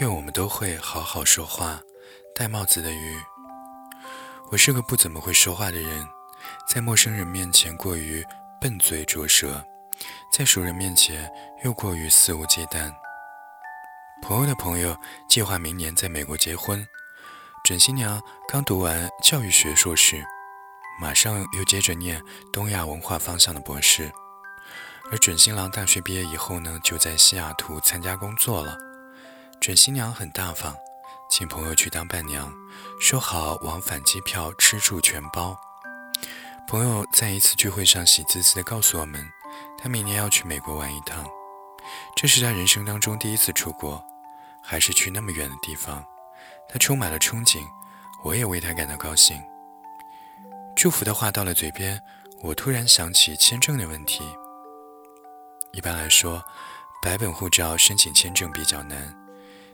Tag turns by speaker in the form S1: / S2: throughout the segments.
S1: 愿我们都会好好说话。戴帽子的鱼。我是个不怎么会说话的人，在陌生人面前过于笨嘴拙舌，在熟人面前又过于肆无忌惮。朋友的朋友计划明年在美国结婚，准新娘刚读完教育学硕士，马上又接着念东亚文化方向的博士，而准新郎大学毕业以后呢，就在西雅图参加工作了。准新娘很大方，请朋友去当伴娘，说好往返机票、吃住全包。朋友在一次聚会上喜滋滋地告诉我们，他明年要去美国玩一趟，这是他人生当中第一次出国，还是去那么远的地方。他充满了憧憬，我也为他感到高兴。祝福的话到了嘴边，我突然想起签证的问题。一般来说，白本护照申请签证比较难。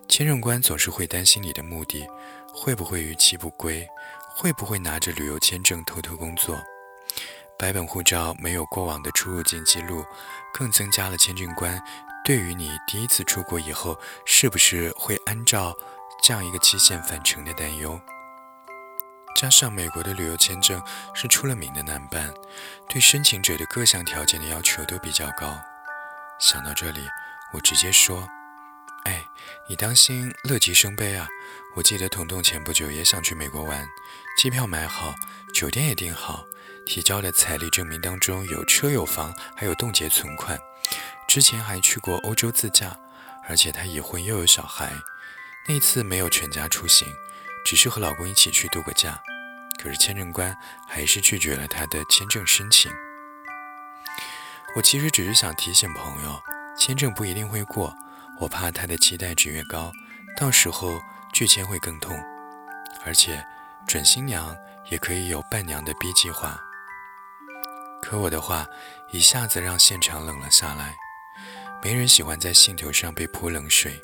S1: 签证官总是会担心你的目的会不会逾期不归，会不会拿着旅游签证偷偷工作。白本护照没有过往的出入境记录，更增加了签证官对于你第一次出国以后是不是会按照这样一个期限返程的担忧。加上美国的旅游签证是出了名的难办，对申请者的各项条件的要求都比较高。想到这里，我直接说。哎，你当心乐极生悲啊！我记得彤彤前不久也想去美国玩，机票买好，酒店也订好，提交的财力证明当中有车有房，还有冻结存款。之前还去过欧洲自驾，而且她已婚又有小孩。那次没有全家出行，只是和老公一起去度个假。可是签证官还是拒绝了她的签证申请。我其实只是想提醒朋友，签证不一定会过。我怕他的期待值越高，到时候拒签会更痛。而且准新娘也可以有伴娘的 B 计划。可我的话一下子让现场冷了下来。没人喜欢在兴头上被泼冷水。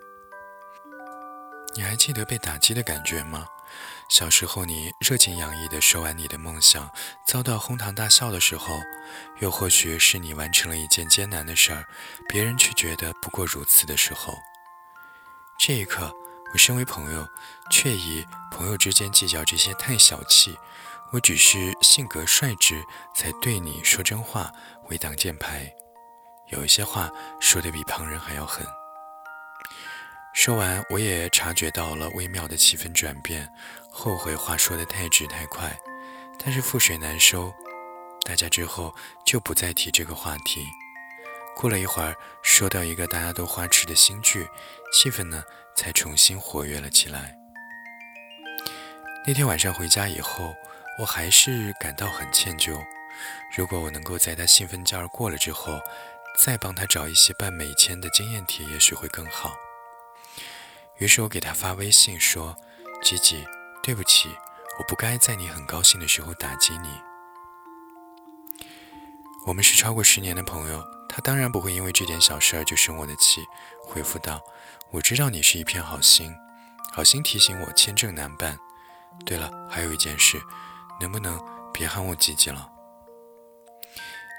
S1: 你还记得被打击的感觉吗？小时候你热情洋溢地说完你的梦想，遭到哄堂大笑的时候，又或许是你完成了一件艰难的事儿，别人却觉得不过如此的时候。这一刻，我身为朋友，却以朋友之间计较这些太小气，我只是性格率直才对你说真话为挡箭牌，有一些话说得比旁人还要狠。说完，我也察觉到了微妙的气氛转变，后悔话说的太直太快，但是覆水难收。大家之后就不再提这个话题。过了一会儿，说到一个大家都花痴的新剧，气氛呢才重新活跃了起来。那天晚上回家以后，我还是感到很歉疚。如果我能够在他兴奋劲儿过了之后，再帮他找一些办美签的经验帖，也许会更好。于是我给他发微信说：“吉吉，对不起，我不该在你很高兴的时候打击你。我们是超过十年的朋友，他当然不会因为这点小事儿就生我的气。”回复道：“我知道你是一片好心，好心提醒我签证难办。对了，还有一件事，能不能别喊我吉吉了？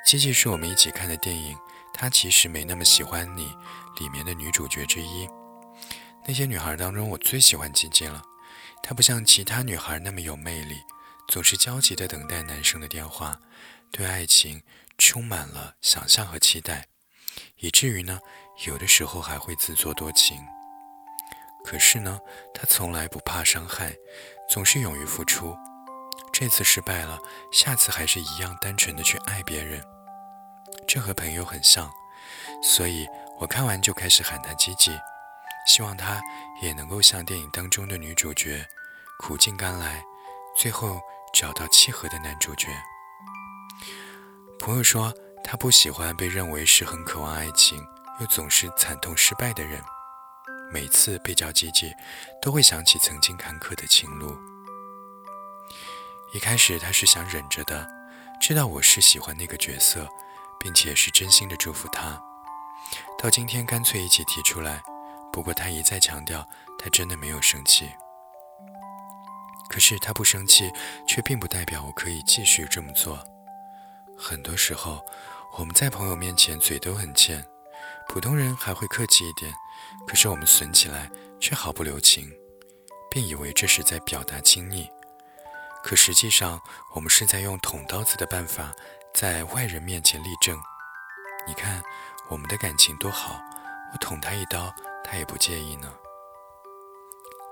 S1: 吉吉是我们一起看的电影，他其实没那么喜欢你里面的女主角之一。”那些女孩当中，我最喜欢吉吉了。她不像其他女孩那么有魅力，总是焦急地等待男生的电话，对爱情充满了想象和期待，以至于呢，有的时候还会自作多情。可是呢，她从来不怕伤害，总是勇于付出。这次失败了，下次还是一样单纯的去爱别人。这和朋友很像，所以我看完就开始喊她积极。希望她也能够像电影当中的女主角，苦尽甘来，最后找到契合的男主角。朋友说他不喜欢被认为是很渴望爱情又总是惨痛失败的人，每次被叫姐姐，都会想起曾经坎坷的情路。一开始他是想忍着的，知道我是喜欢那个角色，并且是真心的祝福他。到今天干脆一起提出来。不过他一再强调，他真的没有生气。可是他不生气，却并不代表我可以继续这么做。很多时候，我们在朋友面前嘴都很欠，普通人还会客气一点，可是我们损起来却毫不留情，便以为这是在表达亲昵。可实际上，我们是在用捅刀子的办法，在外人面前立正。你看，我们的感情多好，我捅他一刀，他也不介意呢。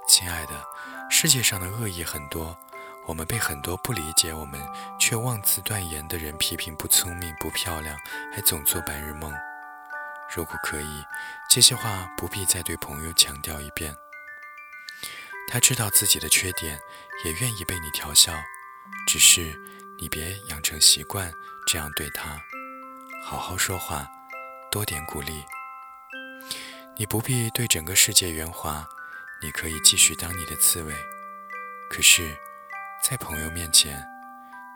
S1: 亲爱的，世界上的恶意很多，我们被很多不理解我们却妄自断言的人批评不聪明、不漂亮，还总做白日梦。如果可以，这些话不必再对朋友强调一遍。他知道自己的缺点，也愿意被你调笑，只是你别养成习惯这样对他。好好说话，多点鼓励。你不必对整个世界圆滑，你可以继续当你的刺猬。可是，在朋友面前，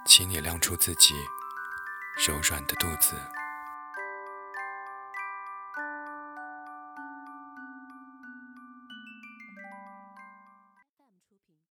S1: 请你亮出自己柔软的肚子。